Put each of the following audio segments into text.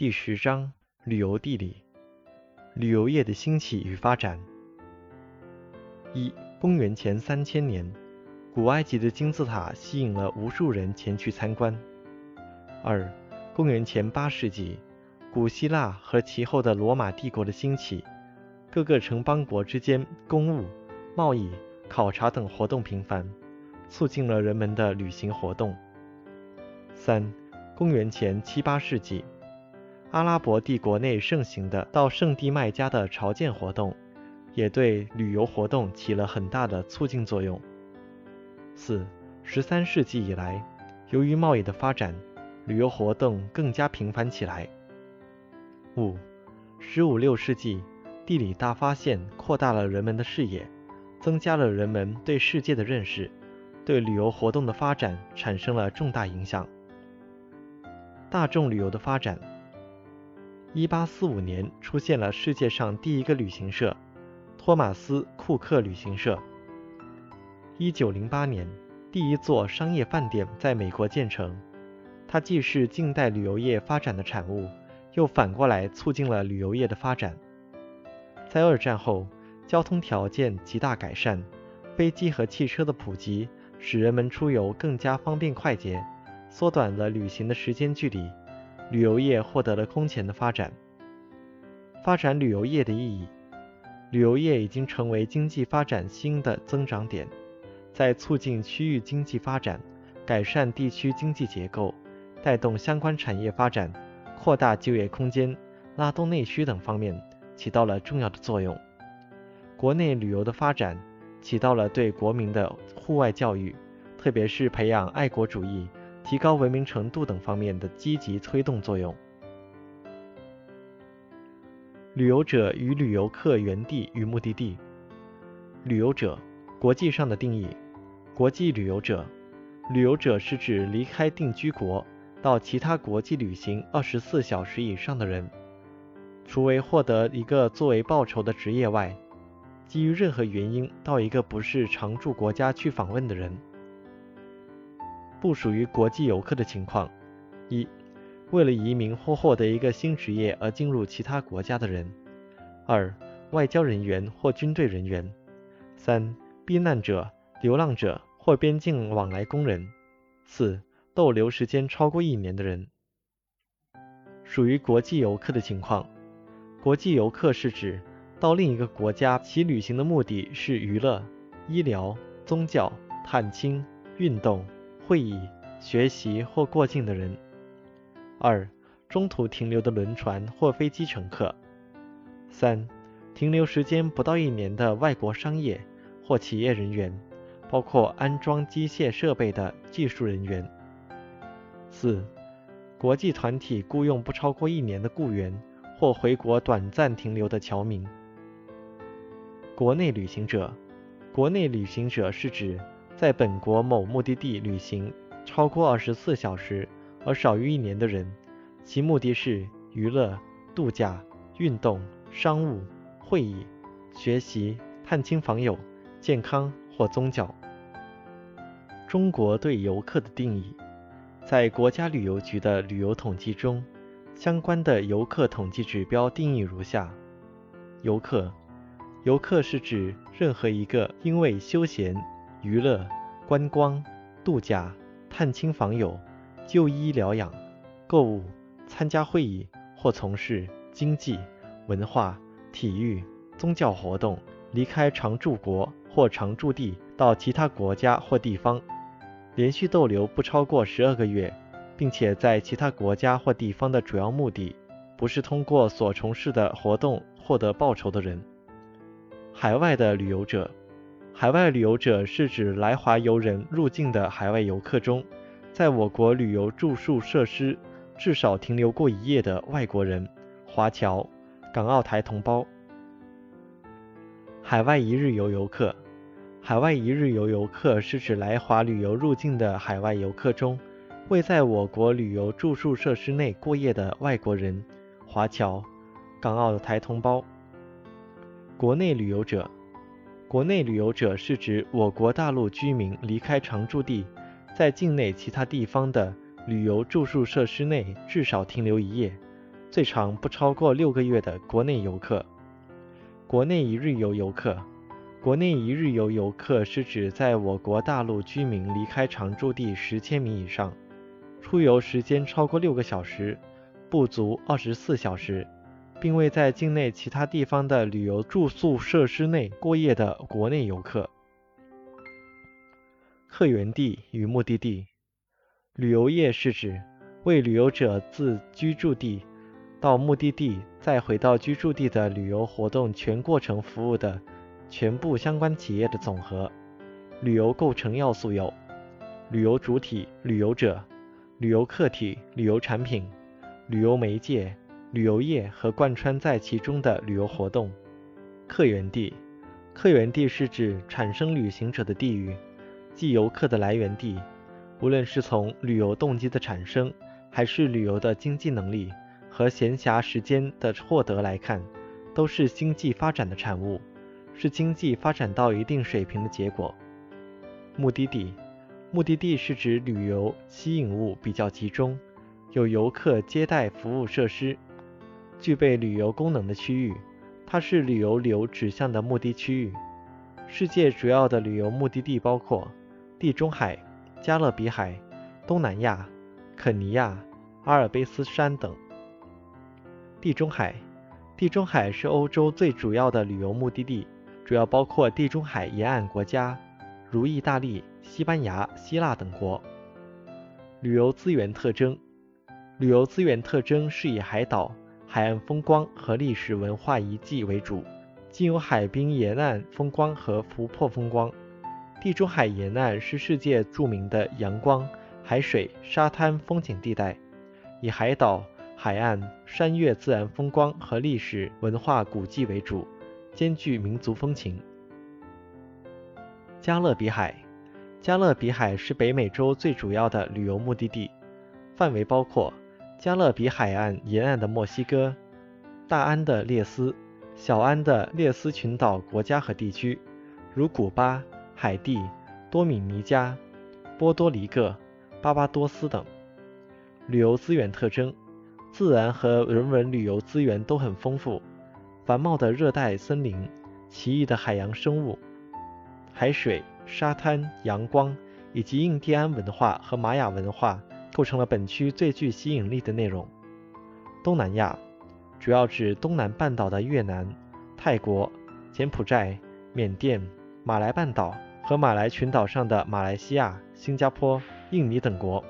第十章旅游地理。旅游业的兴起与发展。一、公元前三千年，古埃及的金字塔吸引了无数人前去参观。二、公元前八世纪，古希腊和其后的罗马帝国的兴起，各个城邦国之间公务、贸易、考察等活动频繁，促进了人们的旅行活动。三、公元前七八世纪。阿拉伯帝国内盛行的到圣地麦加的朝见活动，也对旅游活动起了很大的促进作用。四、十三世纪以来，由于贸易的发展，旅游活动更加频繁起来。五、十五六世纪，地理大发现扩大了人们的视野，增加了人们对世界的认识，对旅游活动的发展产生了重大影响。大众旅游的发展。一八四五年出现了世界上第一个旅行社——托马斯·库克旅行社。一九零八年，第一座商业饭店在美国建成。它既是近代旅游业发展的产物，又反过来促进了旅游业的发展。在二战后，交通条件极大改善，飞机和汽车的普及使人们出游更加方便快捷，缩短了旅行的时间距离。旅游业获得了空前的发展。发展旅游业的意义，旅游业已经成为经济发展新的增长点，在促进区域经济发展、改善地区经济结构、带动相关产业发展、扩大就业空间、拉动内需等方面起到了重要的作用。国内旅游的发展起到了对国民的户外教育，特别是培养爱国主义。提高文明程度等方面的积极推动作用。旅游者与旅游客原地与目的地。旅游者，国际上的定义：国际旅游者，旅游者是指离开定居国到其他国际旅行二十四小时以上的人，除为获得一个作为报酬的职业外，基于任何原因到一个不是常住国家去访问的人。不属于国际游客的情况：一、为了移民或获得一个新职业而进入其他国家的人；二、外交人员或军队人员；三、避难者、流浪者或边境往来工人；四、逗留时间超过一年的人。属于国际游客的情况：国际游客是指到另一个国家，其旅行的目的是娱乐、医疗、宗教、探亲、运动。会议、学习或过境的人；二、中途停留的轮船或飞机乘客；三、停留时间不到一年的外国商业或企业人员，包括安装机械设备的技术人员；四、国际团体雇佣不超过一年的雇员或回国短暂停留的侨民。国内旅行者，国内旅行者是指。在本国某目的地旅行超过二十四小时而少于一年的人，其目的是娱乐、度假、运动、商务、会议、学习、探亲访友、健康或宗教。中国对游客的定义，在国家旅游局的旅游统计中，相关的游客统计指标定义如下：游客，游客是指任何一个因为休闲。娱乐、观光、度假、探亲访友、就医疗养、购物、参加会议或从事经济、文化、体育、宗教活动，离开常住国或常住地到其他国家或地方，连续逗留不超过十二个月，并且在其他国家或地方的主要目的不是通过所从事的活动获得报酬的人。海外的旅游者。海外旅游者是指来华游人入境的海外游客中，在我国旅游住宿设施至少停留过一夜的外国人、华侨、港澳台同胞。海外一日游游客，海外一日游游客是指来华旅游入境的海外游客中，未在我国旅游住宿设施内过夜的外国人、华侨、港澳台同胞。国内旅游者。国内旅游者是指我国大陆居民离开常住地，在境内其他地方的旅游住宿设施内至少停留一夜，最长不超过六个月的国内游客。国内一日游游客，国内一日游游客是指在我国大陆居民离开常住地十千米以上，出游时间超过六个小时，不足二十四小时，并未在境内其他地方的旅游住宿设施内过夜的国内游客。客源地与目的地，旅游业是指为旅游者自居住地。到目的地再回到居住地的旅游活动全过程服务的全部相关企业的总和。旅游构成要素有：旅游主体、旅游者、旅游客体、旅游产品、旅游媒介、旅游业和贯穿在其中的旅游活动。客源地，客源地是指产生旅行者的地域，即游客的来源地。无论是从旅游动机的产生，还是旅游的经济能力。和闲暇时间的获得来看，都是经济发展的产物，是经济发展到一定水平的结果。目的地，目的地是指旅游吸引物比较集中，有游客接待服务设施，具备旅游功能的区域，它是旅游流指向的目的区域。世界主要的旅游目的地包括地中海、加勒比海、东南亚、肯尼亚、阿尔卑斯山等。地中海，地中海是欧洲最主要的旅游目的地，主要包括地中海沿岸国家，如意大利、西班牙、希腊等国。旅游资源特征，旅游资源特征是以海岛、海岸风光和历史文化遗迹为主，既有海滨沿岸风光和湖泊风光。地中海沿岸是世界著名的阳光、海水、沙滩风景地带，以海岛。海岸、山岳自然风光和历史文化古迹为主，兼具民族风情。加勒比海，加勒比海是北美洲最主要的旅游目的地，范围包括加勒比海岸沿岸的墨西哥、大安的列斯、小安的列斯群岛国家和地区，如古巴、海地、多米尼加、波多黎各、巴巴多斯等。旅游资源特征。自然和人文旅游资源都很丰富，繁茂的热带森林、奇异的海洋生物、海水、沙滩、阳光，以及印第安文化和玛雅文化，构成了本区最具吸引力的内容。东南亚主要指东南半岛的越南、泰国、柬埔寨、缅甸、马来半岛和马来群岛上的马来西亚、新加坡、印尼等国。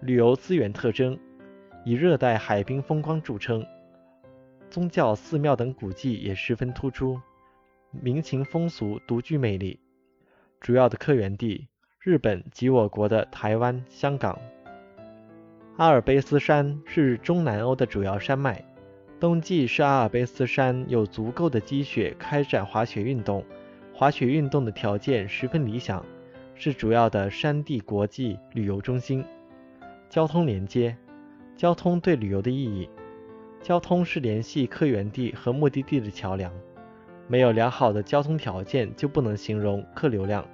旅游资源特征。以热带海滨风光著称，宗教、寺庙等古迹也十分突出，民情风俗独具魅力。主要的客源地：日本及我国的台湾、香港。阿尔卑斯山是中南欧的主要山脉，冬季是阿尔卑斯山有足够的积雪开展滑雪运动，滑雪运动的条件十分理想，是主要的山地国际旅游中心。交通连接。交通对旅游的意义，交通是联系客源地和目的地的桥梁。没有良好的交通条件，就不能形容客流量。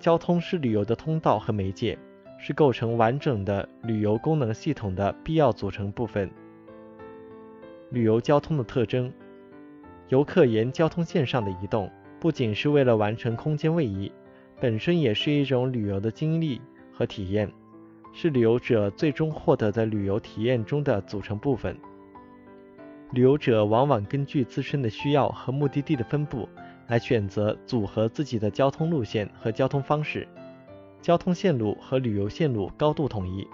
交通是旅游的通道和媒介，是构成完整的旅游功能系统的必要组成部分。旅游交通的特征：游客沿交通线上的移动，不仅是为了完成空间位移，本身也是一种旅游的经历和体验。是旅游者最终获得的旅游体验中的组成部分。旅游者往往根据自身的需要和目的地的分布来选择组合自己的交通路线和交通方式。交通线路和旅游线路高度统一。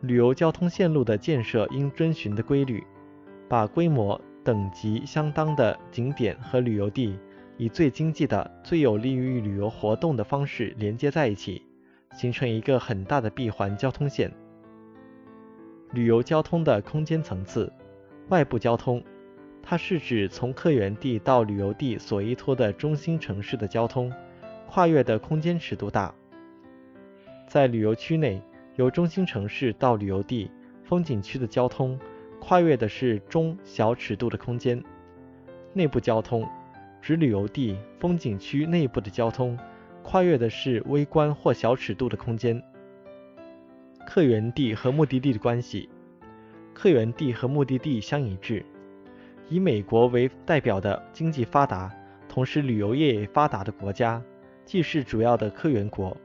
旅游交通线路的建设应遵循的规律，把规模等级相当的景点和旅游地以最经济的、最有利于旅游活动的方式连接在一起。形成一个很大的闭环交通线。旅游交通的空间层次，外部交通，它是指从客源地到旅游地所依托的中心城市的交通，跨越的空间尺度大。在旅游区内，由中心城市到旅游地、风景区的交通，跨越的是中小尺度的空间。内部交通，指旅游地、风景区内部的交通。跨越的是微观或小尺度的空间。客源地和目的地的关系，客源地和目的地相一致。以美国为代表的经济发达，同时旅游业也发达的国家，既是主要的客源国，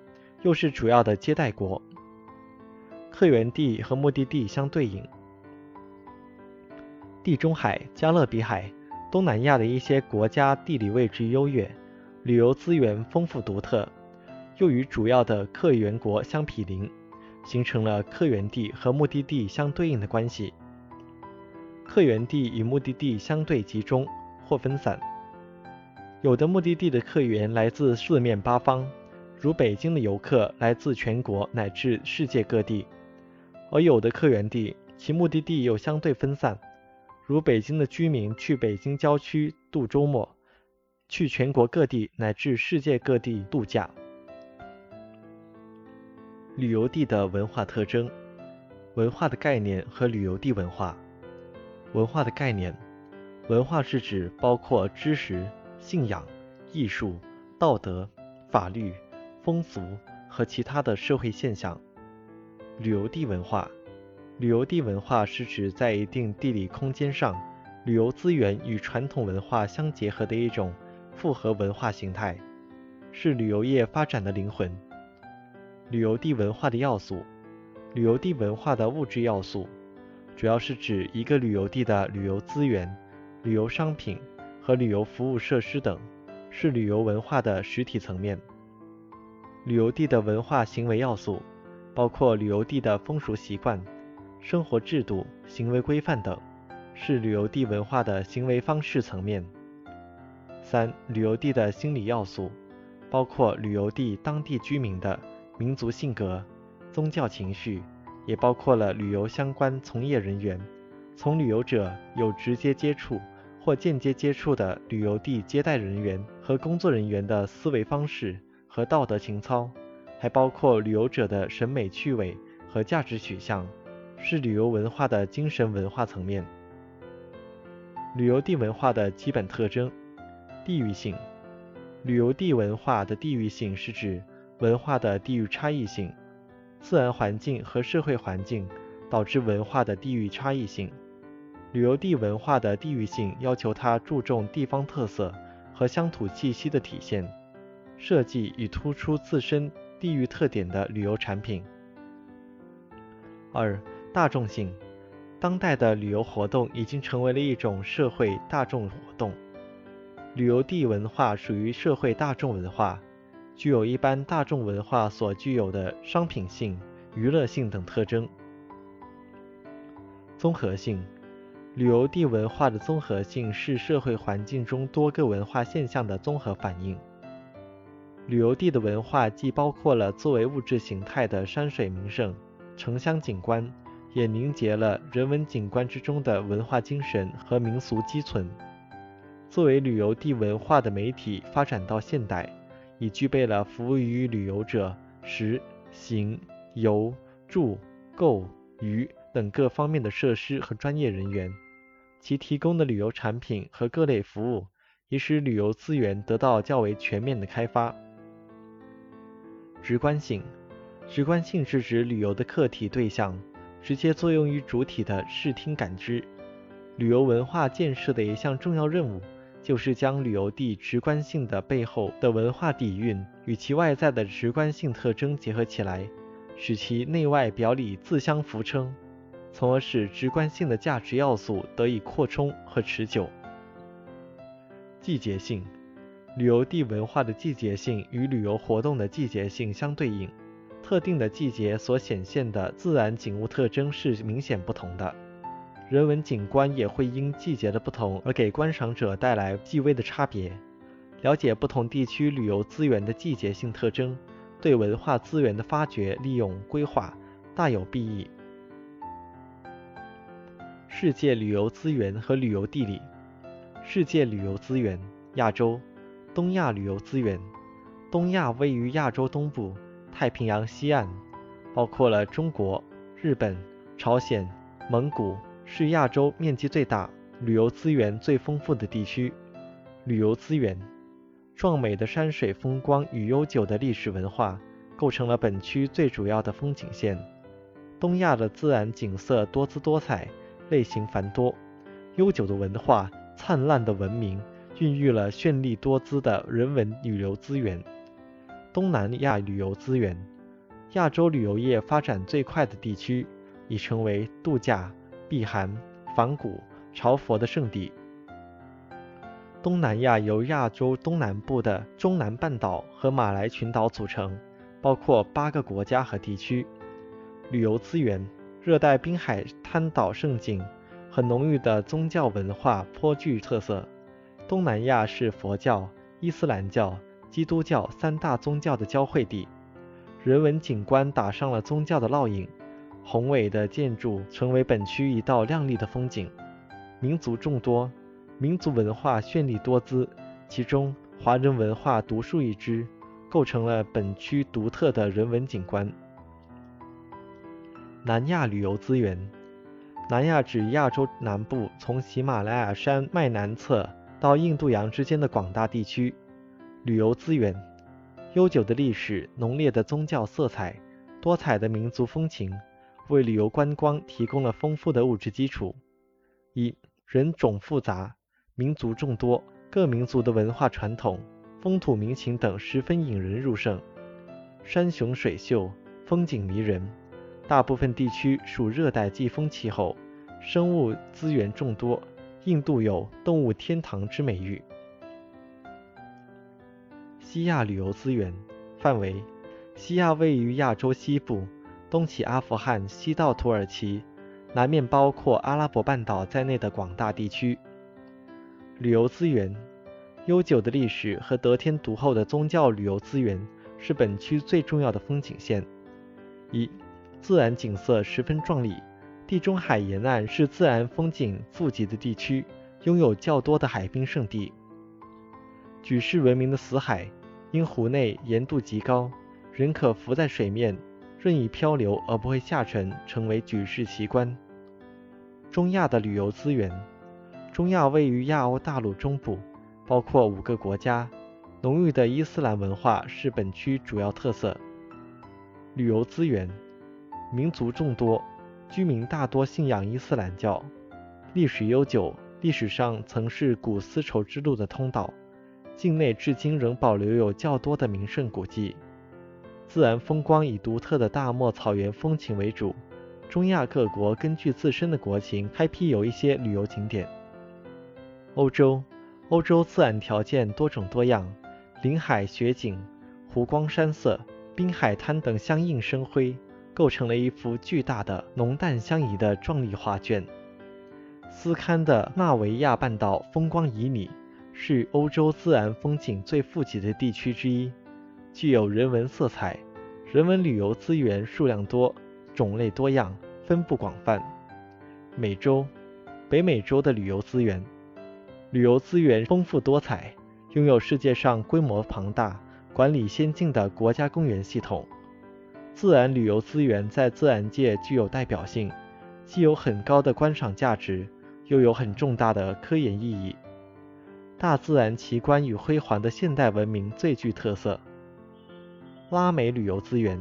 又是主要的接待国。客源地和目的地相对应。地中海、加勒比海、东南亚的一些国家地理位置优越，旅游资源丰富独特，又与主要的客源国相毗邻，形成了客源地和目的地相对应的关系。客源地与目的地相对集中或分散，有的目的地的客源来自四面八方，如北京的游客来自全国乃至世界各地；而有的客源地其目的地又相对分散，如北京的居民去北京郊区度周末，去全国各地乃至世界各地度假。旅游地的文化特征、文化的概念和旅游地文化。文化的概念，文化是指包括知识、信仰、艺术、道德、法律、风俗和其他的社会现象。旅游地文化，旅游地文化是指在一定地理空间上，旅游资源与传统文化相结合的一种复合文化形态，是旅游业发展的灵魂。旅游地文化的要素，旅游地文化的物质要素。主要是指一个旅游地的旅游资源、旅游商品和旅游服务设施等，是旅游文化的实体层面。旅游地的文化行为要素包括旅游地的风俗习惯、生活制度、行为规范等，是旅游地文化的行为方式层面。三、旅游地的心理要素包括旅游地当地居民的民族性格、宗教情绪。也包括了旅游相关从业人员，从旅游者有直接接触或间接接触的旅游地接待人员和工作人员的思维方式和道德情操，还包括旅游者的审美趣味和价值取向，是旅游文化的精神文化层面。旅游地文化的基本特征：地域性。旅游地文化的地域性是指文化的地域差异性。自然环境和社会环境导致文化的地域差异性。旅游地文化的地域性要求它注重地方特色和乡土气息的体现，设计以突出自身地域特点的旅游产品。二、大众性。当代的旅游活动已经成为了一种社会大众活动。旅游地文化属于社会大众文化。具有一般大众文化所具有的商品性、娱乐性等特征。综合性，旅游地文化的综合性是社会环境中多个文化现象的综合反应。旅游地的文化既包括了作为物质形态的山水名胜、城乡景观，也凝结了人文景观之中的文化精神和民俗积存。作为旅游地文化的媒体发展到现代。已具备了服务于旅游者食、行、游、住、购、娱等各方面的设施和专业人员，其提供的旅游产品和各类服务，也使旅游资源得到较为全面的开发。直观性，直观性是指旅游的客体对象直接作用于主体的视听感知。旅游文化建设的一项重要任务。就是将旅游地直观性的背后的文化底蕴与其外在的直观性特征结合起来，使其内外表里自相扶撑，从而使直观性的价值要素得以扩充和持久。季节性，旅游地文化的季节性与旅游活动的季节性相对应，特定的季节所显现的自然景物特征是明显不同的。人文景观也会因季节的不同而给观赏者带来细微的差别。了解不同地区旅游资源的季节性特征，对文化资源的发掘、利用、规划大有裨益。世界旅游资源和旅游地理。世界旅游资源：亚洲，东亚旅游资源。东亚位于亚洲东部，太平洋西岸，包括了中国、日本、朝鲜、蒙古。是亚洲面积最大、旅游资源最丰富的地区。旅游资源，壮美的山水风光与悠久的历史文化构成了本区最主要的风景线。东亚的自然景色多姿多彩，类型繁多，悠久的文化、灿烂的文明，孕育了绚丽多姿的人文旅游资源。东南亚旅游资源，亚洲旅游业发展最快的地区，已成为度假、避寒、仿古、朝佛的圣地。东南亚由亚洲东南部的中南半岛和马来群岛组成，包括八个国家和地区。旅游资源，热带滨海滩岛胜景和浓郁的宗教文化颇具特色。东南亚是佛教、伊斯兰教。基督教三大宗教的交汇地，人文景观打上了宗教的烙印，宏伟的建筑成为本区一道亮丽的风景。民族众多，民族文化绚丽多姿，其中华人文化独树一帜，构成了本区独特的人文景观。南亚旅游资源，南亚指亚洲南部从喜马拉雅山脉南侧到印度洋之间的广大地区。旅游资源，悠久的历史、浓烈的宗教色彩、多彩的民族风情，为旅游观光提供了丰富的物质基础。一、人种复杂，民族众多，各民族的文化传统、风土民情等十分引人入胜。山雄水秀，风景迷人。大部分地区属热带季风气候，生物资源众多。印度有“动物天堂”之美誉。西亚旅游资源范围：西亚位于亚洲西部，东起阿富汗，西到土耳其，南面包括阿拉伯半岛在内的广大地区。旅游资源：悠久的历史和得天独厚的宗教旅游资源是本区最重要的风景线。一、自然景色十分壮丽，地中海沿岸是自然风景富集的地区，拥有较多的海滨胜地。举世闻名的死海。因湖内盐度极高，仍可浮在水面，任意漂流而不会下沉，成为举世奇观。中亚的旅游资源，中亚位于亚欧大陆中部，包括五个国家，浓郁的伊斯兰文化是本区主要特色。旅游资源，民族众多，居民大多信仰伊斯兰教，历史悠久，历史上曾是古丝绸之路的通道。境内至今仍保留有较多的名胜古迹，自然风光以独特的大漠草原风情为主。中亚各国根据自身的国情开辟有一些旅游景点。欧洲，欧洲自然条件多种多样，林海雪景、湖光山色、滨海滩等相映生辉，构成了一幅巨大的浓淡相宜的壮丽画卷。斯堪的纳维亚半岛风光旖旎。是欧洲自然风景最富集的地区之一，具有人文色彩，人文旅游资源数量多，种类多样，分布广泛。美洲，北美洲的旅游资源，旅游资源丰富多彩，拥有世界上规模庞大、管理先进的国家公园系统。自然旅游资源在自然界具有代表性，既有很高的观赏价值，又有很重大的科研意义。大自然奇观与辉煌的现代文明最具特色。拉美旅游资源，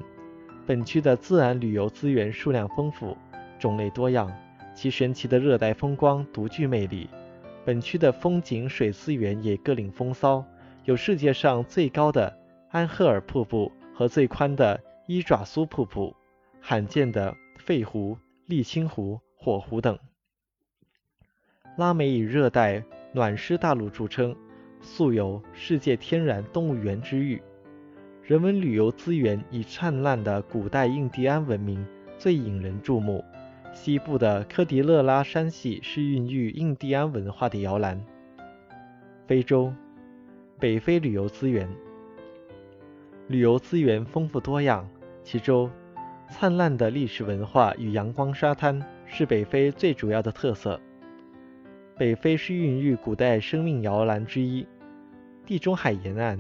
本区的自然旅游资源数量丰富，种类多样，其神奇的热带风光独具魅力。本区的风景水资源也各领风骚，有世界上最高的安赫尔瀑布和最宽的伊爪苏瀑布，罕见的沸湖、沥青湖、火湖等。拉美以热带。暖湿大陆著称，素有“世界天然动物园”之誉。人文旅游资源以灿烂的古代印第安文明最引人注目。西部的科迪勒拉山系是孕育印第安文化的摇篮。非洲，北非旅游资源，旅游资源丰富多样，其中灿烂的历史文化与阳光沙滩是北非最主要的特色。北非是孕育古代生命摇篮之一，地中海沿岸、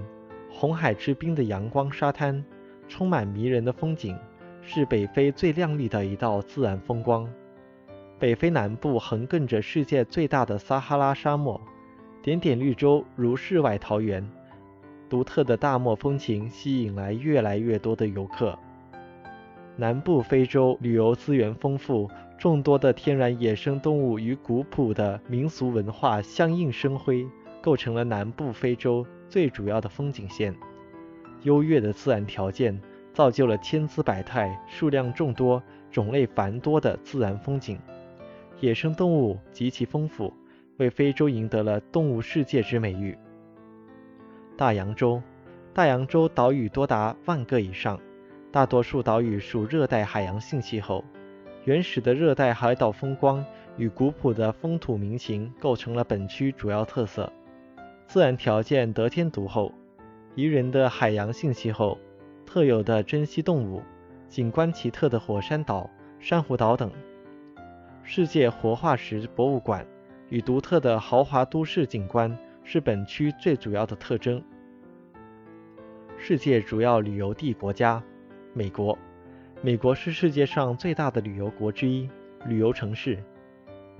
红海之滨的阳光沙滩，充满迷人的风景，是北非最亮丽的一道自然风光。北非南部横亘着世界最大的撒哈拉沙漠，点点绿洲如世外桃源，独特的大漠风情吸引来越来越多的游客。南部非洲旅游资源丰富。众多的天然野生动物与古朴的民俗文化相映生辉，构成了南部非洲最主要的风景线。优越的自然条件造就了千姿百态、数量众多、种类繁多的自然风景，野生动物极其丰富，为非洲赢得了“动物世界”之美誉。大洋洲，大洋洲岛屿多达万个以上，大多数岛屿属热带海洋性气候，原始的热带海岛风光与古朴的风土民情构成了本区主要特色。自然条件得天独厚，宜人的海洋性气候，特有的珍稀动物，景观奇特的火山岛、珊瑚岛等。世界活化石博物馆与独特的豪华都市景观。是本区最主要的特征。世界主要旅游地国家，美国。美国是世界上最大的旅游国之一。旅游城市，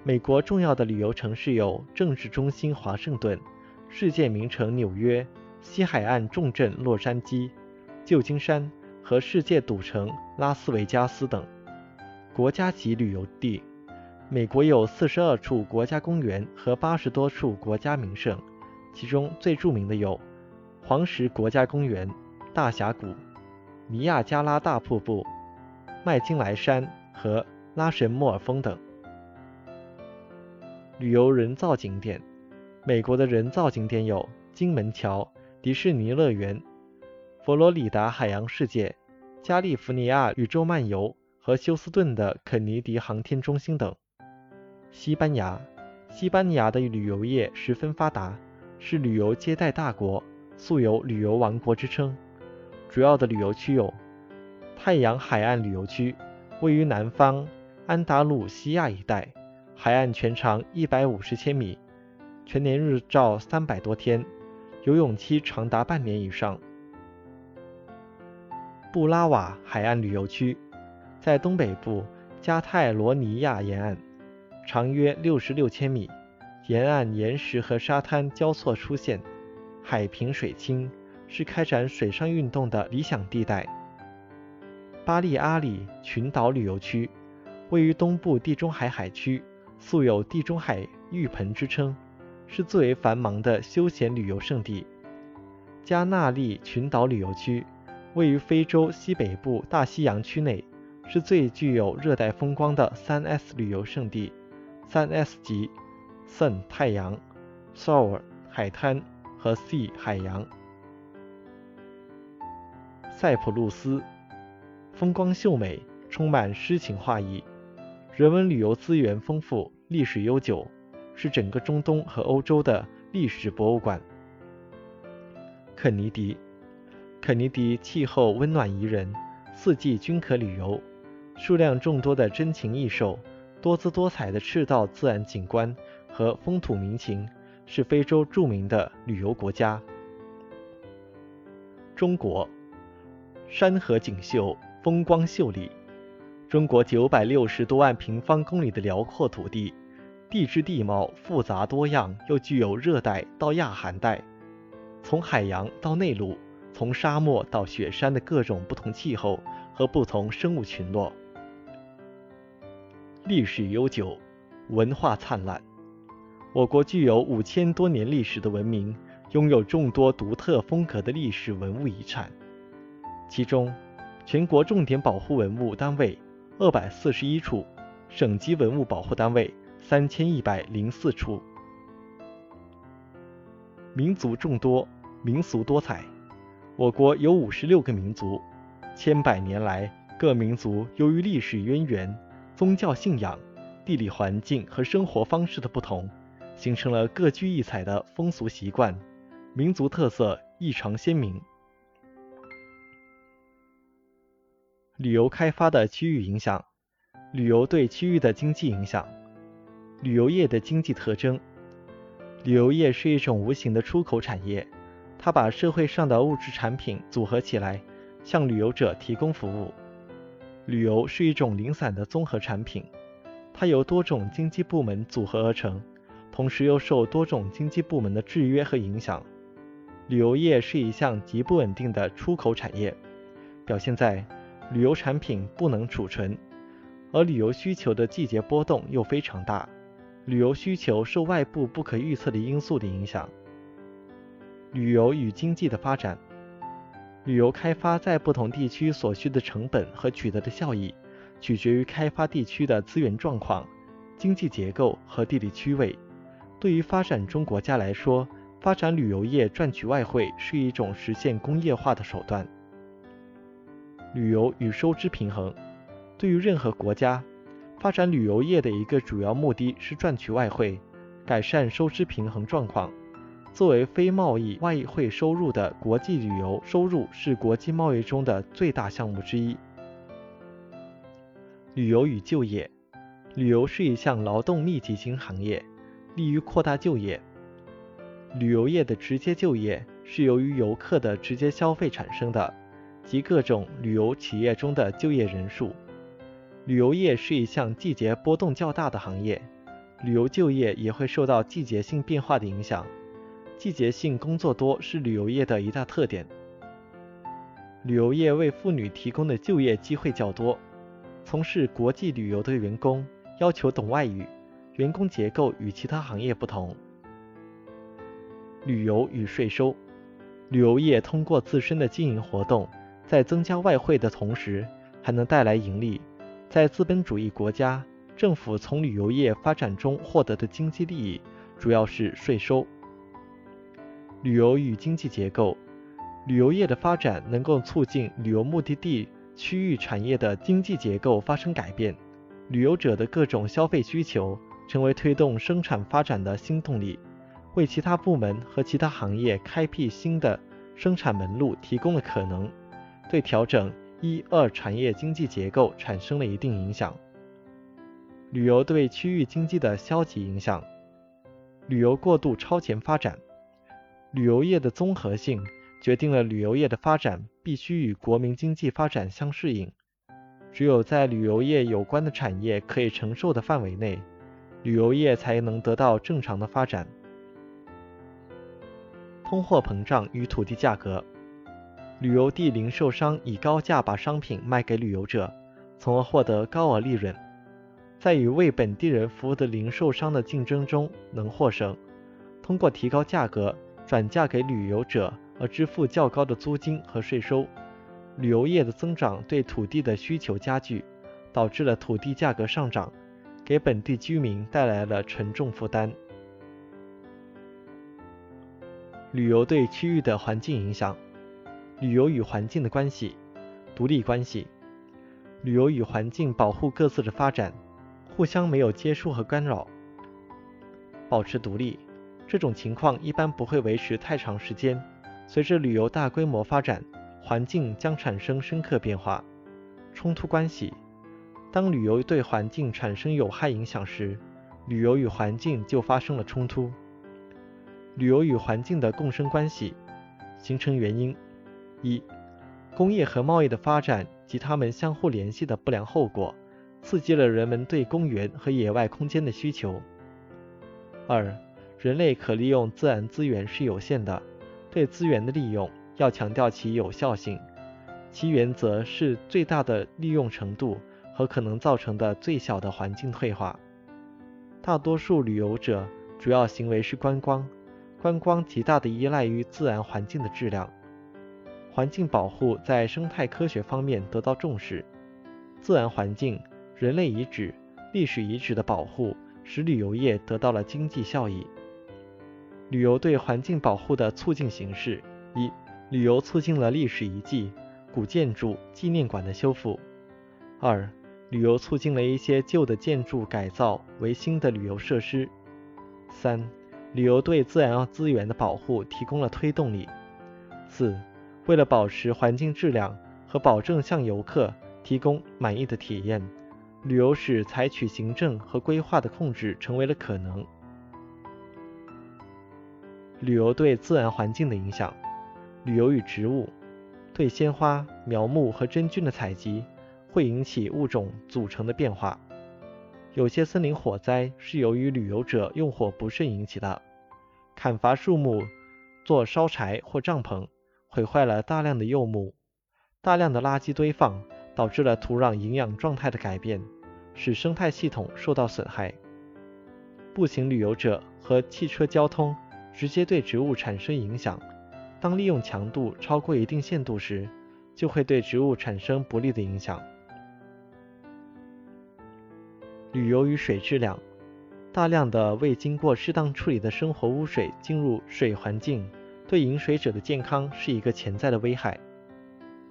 美国重要的旅游城市有政治中心华盛顿、世界名城纽约、西海岸重镇洛杉矶、旧金山和世界赌城拉斯维加斯等。国家级旅游地，美国有四十二处国家公园和八十多处国家名胜。其中最著名的有黄石国家公园、大峡谷、尼亚加拉大瀑布、麦金莱山和拉什莫尔峰等。旅游人造景点，美国的人造景点有金门桥、迪士尼乐园、佛罗里达海洋世界、加利福尼亚宇宙漫游和休斯顿的肯尼迪航天中心等。西班牙，西班牙的旅游业十分发达。是旅游接待大国，素有“旅游王国”之称。主要的旅游区有：太阳海岸旅游区，位于南方安达鲁西亚一带，海岸全长一百五十千米，全年日照三百多天，游泳期长达半年以上。布拉瓦海岸旅游区，在东北部加泰罗尼亚沿岸，长约六十六千米。沿岸岩石和沙滩交错出现，海平水清，是开展水上运动的理想地带。巴利阿里群岛旅游区位于东部地中海海区，素有“地中海浴盆”之称，是最为繁忙的休闲旅游胜地。加纳利群岛旅游区位于非洲西北部大西洋区内，是最具有热带风光的三 S 旅游胜地。三 S 级。Sun 太阳，Sour 海滩和 Sea 海洋。塞浦路斯风光秀美，充满诗情画意，人文旅游资源丰富，历史悠久，是整个中东和欧洲的历史博物馆。肯尼迪，肯尼迪气候温暖宜人，四季均可旅游，数量众多的珍禽异兽，多姿多彩的赤道自然景观。和风土民情是非洲著名的旅游国家。中国山河锦绣，风光秀丽。中国九百六十多万平方公里的辽阔土地，地质地貌复杂多样，又具有热带到亚寒带，从海洋到内陆，从沙漠到雪山的各种不同气候和不同生物群落。历史悠久，文化灿烂。我国具有五千多年历史的文明，拥有众多独特风格的历史文物遗产。其中，全国重点保护文物单位二百四十一处，省级文物保护单位三千一百零四处。民族众多，民俗多彩。我国有五十六个民族，千百年来，各民族由于历史渊源、宗教信仰、地理环境和生活方式的不同。形成了各具异彩的风俗习惯，民族特色异常鲜明。旅游开发的区域影响，旅游对区域的经济影响，旅游业的经济特征。旅游业是一种无形的出口产业，它把社会上的物质产品组合起来，向旅游者提供服务。旅游是一种零散的综合产品，它由多种经济部门组合而成。同时又受多种经济部门的制约和影响，旅游业是一项极不稳定的出口产业，表现在旅游产品不能储存，而旅游需求的季节波动又非常大，旅游需求受外部不可预测的因素的影响。旅游与经济的发展，旅游开发在不同地区所需的成本和取得的效益，取决于开发地区的资源状况、经济结构和地理区位。对于发展中国家来说，发展旅游业赚取外汇是一种实现工业化的手段。旅游与收支平衡，对于任何国家，发展旅游业的一个主要目的是赚取外汇，改善收支平衡状况。作为非贸易外汇收入的国际旅游收入是国际贸易中的最大项目之一。旅游与就业，旅游是一项劳动密集型行业。利于扩大就业。旅游业的直接就业是由于游客的直接消费产生的，及各种旅游企业中的就业人数。旅游业是一项季节波动较大的行业，旅游就业也会受到季节性变化的影响。季节性工作多是旅游业的一大特点。旅游业为妇女提供的就业机会较多。从事国际旅游的员工要求懂外语。员工结构与其他行业不同。旅游与税收，旅游业通过自身的经营活动，在增加外汇的同时，还能带来盈利。在资本主义国家，政府从旅游业发展中获得的经济利益，主要是税收。旅游与经济结构，旅游业的发展能够促进旅游目的地区域产业的经济结构发生改变，旅游者的各种消费需求。成为推动生产发展的新动力，为其他部门和其他行业开辟新的生产门路提供了可能，对调整一二产业经济结构产生了一定影响。旅游对区域经济的消极影响，旅游过度超前发展，旅游业的综合性决定了旅游业的发展必须与国民经济发展相适应，只有在旅游业有关的产业可以承受的范围内。旅游业才能得到正常的发展。通货膨胀与土地价格，旅游地零售商以高价把商品卖给旅游者，从而获得高额利润。在与为本地人服务的零售商的竞争中能获胜，通过提高价格转嫁给旅游者而支付较高的租金和税收。旅游业的增长对土地的需求加剧，导致了土地价格上涨。给本地居民带来了沉重负担。旅游对区域的环境影响，旅游与环境的关系，独立关系。旅游与环境保护各自的发展，互相没有接触和干扰，保持独立。这种情况一般不会维持太长时间。随着旅游大规模发展，环境将产生深刻变化。冲突关系。当旅游对环境产生有害影响时，旅游与环境就发生了冲突。旅游与环境的共生关系形成原因：一、工业和贸易的发展及它们相互联系的不良后果，刺激了人们对公园和野外空间的需求；二、人类可利用自然资源是有限的，对资源的利用要强调其有效性，其原则是最大的利用程度。和可能造成的最小的环境退化。大多数旅游者主要行为是观光，观光极大的依赖于自然环境的质量。环境保护在生态科学方面得到重视。自然环境、人类遗址、历史遗址的保护使旅游业得到了经济效益。旅游对环境保护的促进形式：一、旅游促进了历史遗迹、古建筑、纪念馆的修复；二、旅游促进了一些旧的建筑改造为新的旅游设施。三、旅游对自然资源的保护提供了推动力。四、为了保持环境质量和保证向游客提供满意的体验，旅游使采取行政和规划的控制成为了可能。旅游对自然环境的影响。旅游与植物，对鲜花、苗木和真菌的采集。会引起物种组成的变化。有些森林火灾是由于旅游者用火不慎引起的。砍伐树木做烧柴或帐篷，毁坏了大量的幼木。大量的垃圾堆放导致了土壤营养状态的改变。使生态系统受到损害。步行旅游者和汽车交通直接对植物产生影响，当利用强度超过一定限度时，就会对植物产生不利的影响。旅游与水质量，大量的未经过适当处理的生活污水进入水环境，对饮水者的健康是一个潜在的危害。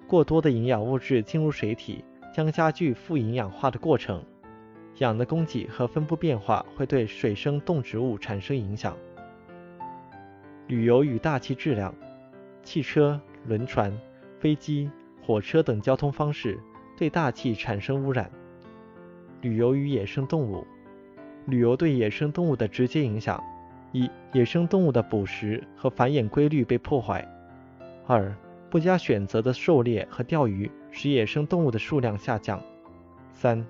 过多的营养物质进入水体，将加剧富营养化的过程，氧的供给和分布变化会对水生动植物产生影响。旅游与大气质量，汽车、轮船、飞机、火车等交通方式对大气产生污染。旅游与野生动物，旅游对野生动物的直接影响：一、野生动物的捕食和繁衍规律被破坏；二、不加选择的狩猎和钓鱼使野生动物的数量下降；三、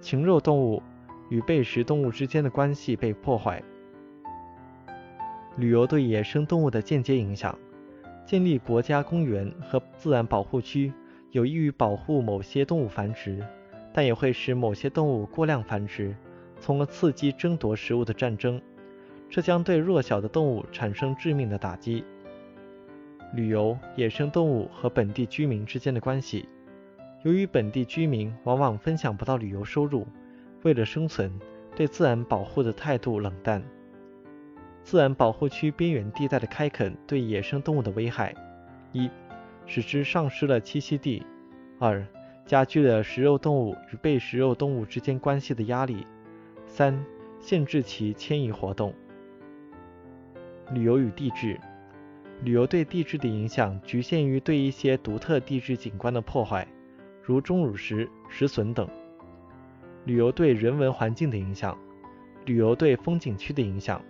禽肉动物与被食动物之间的关系被破坏。旅游对野生动物的间接影响：建立国家公园和自然保护区有益于保护某些动物繁殖。但也会使某些动物过量繁殖，从而刺激争夺食物的战争，这将对弱小的动物产生致命的打击。旅游、野生动物和本地居民之间的关系，由于本地居民往往分享不到旅游收入，为了生存，对自然保护的态度冷淡。自然保护区边缘地带的开垦对野生动物的危害：一、使之丧失了栖息地；二、加剧了食肉动物与被食肉动物之间关系的压力。三、限制其迁移活动。旅游与地质，旅游对地质的影响局限于对一些独特地质景观的破坏，如钟乳石、石笋等。旅游对人文环境的影响，旅游对风景区的影响。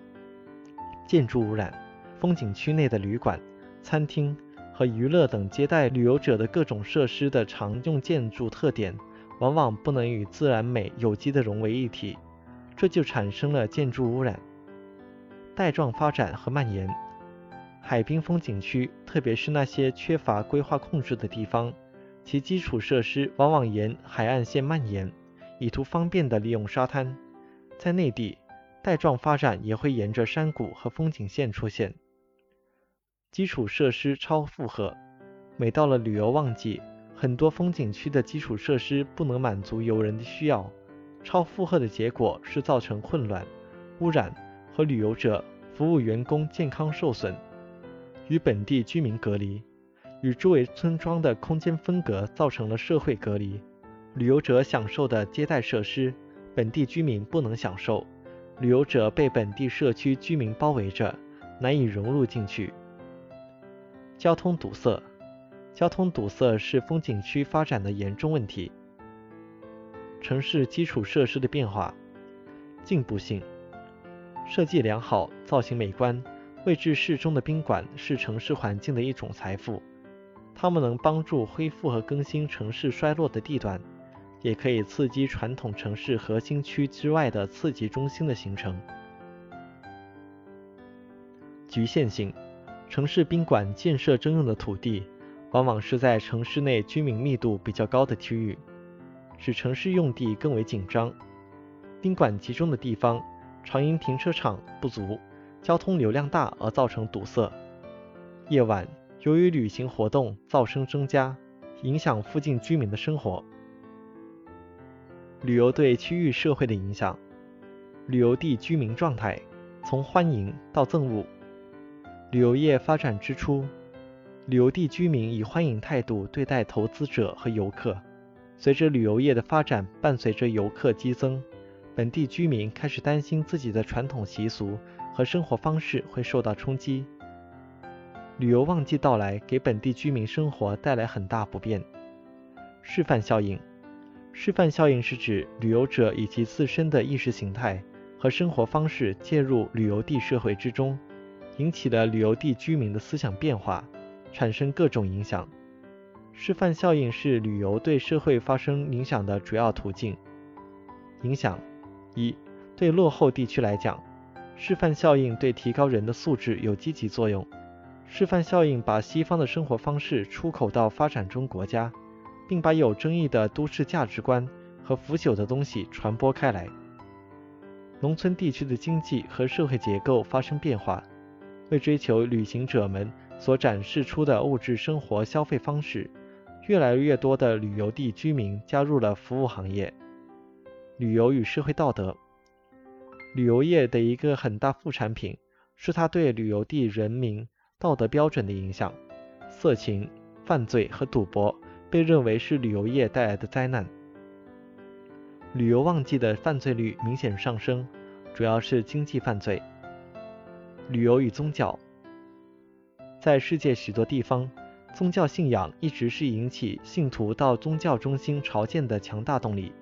建筑污染，风景区内的旅馆、餐厅。和娱乐等接待旅游者的各种设施的常用建筑特点，往往不能与自然美有机的融为一体，这就产生了建筑污染。带状发展和蔓延，海滨风景区，特别是那些缺乏规划控制的地方，其基础设施往往沿海岸线蔓延，以图方便地利用沙滩。在内地，带状发展也会沿着山谷和风景线出现。基础设施超负荷，每到了旅游旺季，很多风景区的基础设施不能满足游人的需要。超负荷的结果是造成混乱、污染和旅游者、服务员工健康受损。与本地居民隔离，与周围村庄的空间分隔，造成了社会隔离。旅游者享受的接待设施，本地居民不能享受。旅游者被本地社区居民包围着，难以融入进去。交通堵塞，交通堵塞是风景区发展的严重问题。城市基础设施的变化，进步性，设计良好，造型美观，位置适中的宾馆是城市环境的一种财富。它们能帮助恢复和更新城市衰落的地段，也可以刺激传统城市核心区之外的次级中心的形成。局限性。城市宾馆建设征用的土地，往往是在城市内居民密度比较高的区域，使城市用地更为紧张。宾馆集中的地方，常因停车场不足、交通流量大而造成堵塞。夜晚，由于旅行活动噪声增加，影响附近居民的生活。旅游对区域社会的影响，旅游地居民状态，从欢迎到憎恶。旅游业发展之初，旅游地居民以欢迎态度对待投资者和游客。随着旅游业的发展，伴随着游客激增，本地居民开始担心自己的传统习俗和生活方式会受到冲击。旅游旺季到来，给本地居民生活带来很大不便。示范效应，示范效应是指旅游者以其自身的意识形态和生活方式介入旅游地社会之中。引起了旅游地居民的思想变化，产生各种影响。示范效应是旅游对社会发生影响的主要途径。影响一，对落后地区来讲，示范效应对提高人的素质有积极作用。示范效应把西方的生活方式出口到发展中国家，并把有争议的都市价值观和腐朽的东西传播开来。农村地区的经济和社会结构发生变化，为追求旅行者们所展示出的物质生活消费方式，越来越多的旅游地居民加入了服务行业。旅游与社会道德，旅游业的一个很大副产品是它对旅游地人民道德标准的影响。色情、犯罪和赌博被认为是旅游业带来的灾难。旅游旺季的犯罪率明显上升，主要是经济犯罪。旅游与宗教，在世界许多地方，宗教信仰一直是引起信徒到宗教中心朝见的强大动力。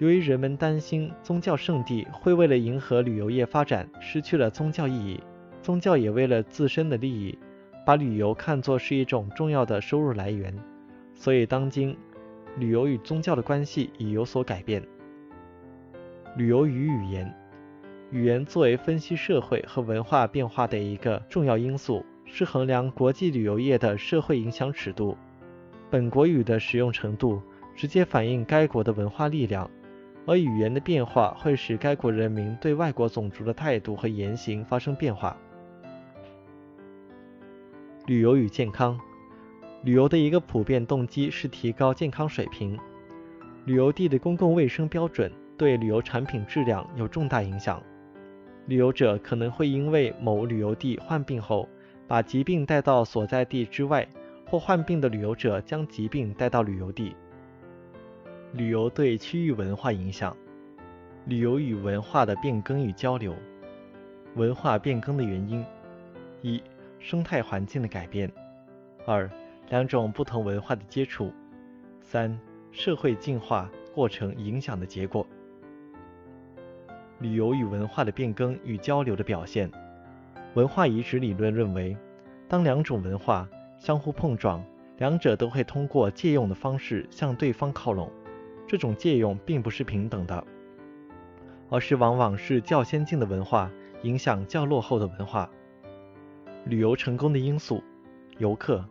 由于人们担心宗教圣地会为了迎合旅游业发展失去了宗教意义，宗教也为了自身的利益，把旅游看作是一种重要的收入来源。所以，当今旅游与宗教的关系已有所改变。旅游与语言，语言作为分析社会和文化变化的一个重要因素，是衡量国际旅游业的社会影响尺度。本国语的使用程度直接反映该国的文化力量，而语言的变化会使该国人民对外国种族的态度和言行发生变化。旅游与健康，旅游的一个普遍动机是提高健康水平，旅游地的公共卫生标准。对旅游产品质量有重大影响。旅游者可能会因为某旅游地患病后，把疾病带到所在地之外，或患病的旅游者将疾病带到旅游地。旅游对区域文化影响。旅游与文化的变更与交流。文化变更的原因：一、生态环境的改变；二、两种不同文化的接触；三、社会进化过程影响的结果。旅游与文化的变更与交流的表现。文化移植理论认为，当两种文化相互碰撞，两者都会通过借用的方式向对方靠拢。这种借用并不是平等的，而是往往是较先进的文化影响较落后的文化。旅游成功的因素：游客、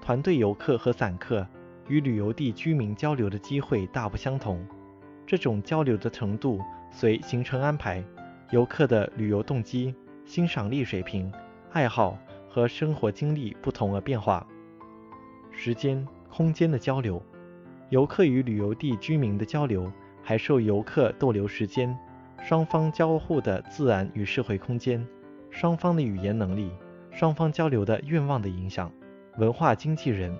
团队游客和散客与旅游地居民交流的机会大不相同，这种交流的程度。随行程安排、游客的旅游动机、欣赏力水平、爱好和生活经历不同而变化。时间、空间的交流，游客与旅游地居民的交流还受游客逗留时间、双方交互的自然与社会空间、双方的语言能力、双方交流的愿望的影响。文化经纪人，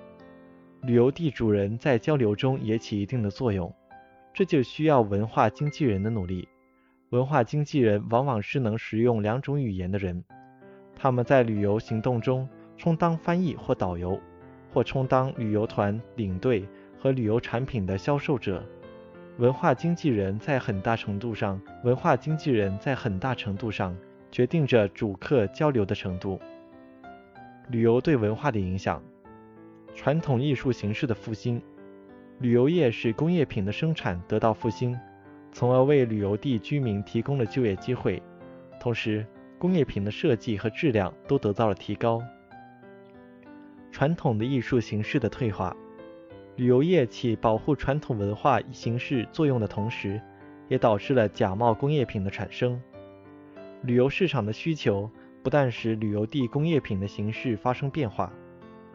旅游地主人在交流中也起一定的作用。这就需要文化经纪人的努力。文化经纪人往往是能使用两种语言的人，他们在旅游行动中充当翻译或导游，或充当旅游团领队和旅游产品的销售者。文化经纪人在很大程度上，文化经纪人在很大程度上决定着主客交流的程度。旅游对文化的影响，传统艺术形式的复兴。旅游业使工业品的生产得到复兴，从而为旅游地居民提供了就业机会。同时，工业品的设计和质量都得到了提高。传统的艺术形式的退化，旅游业起保护传统文化形式作用的同时，也导致了假冒工业品的产生。旅游市场的需求不但使旅游地工业品的形式发生变化。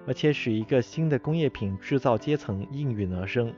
而且使一个新的工业品制造阶层应运而生。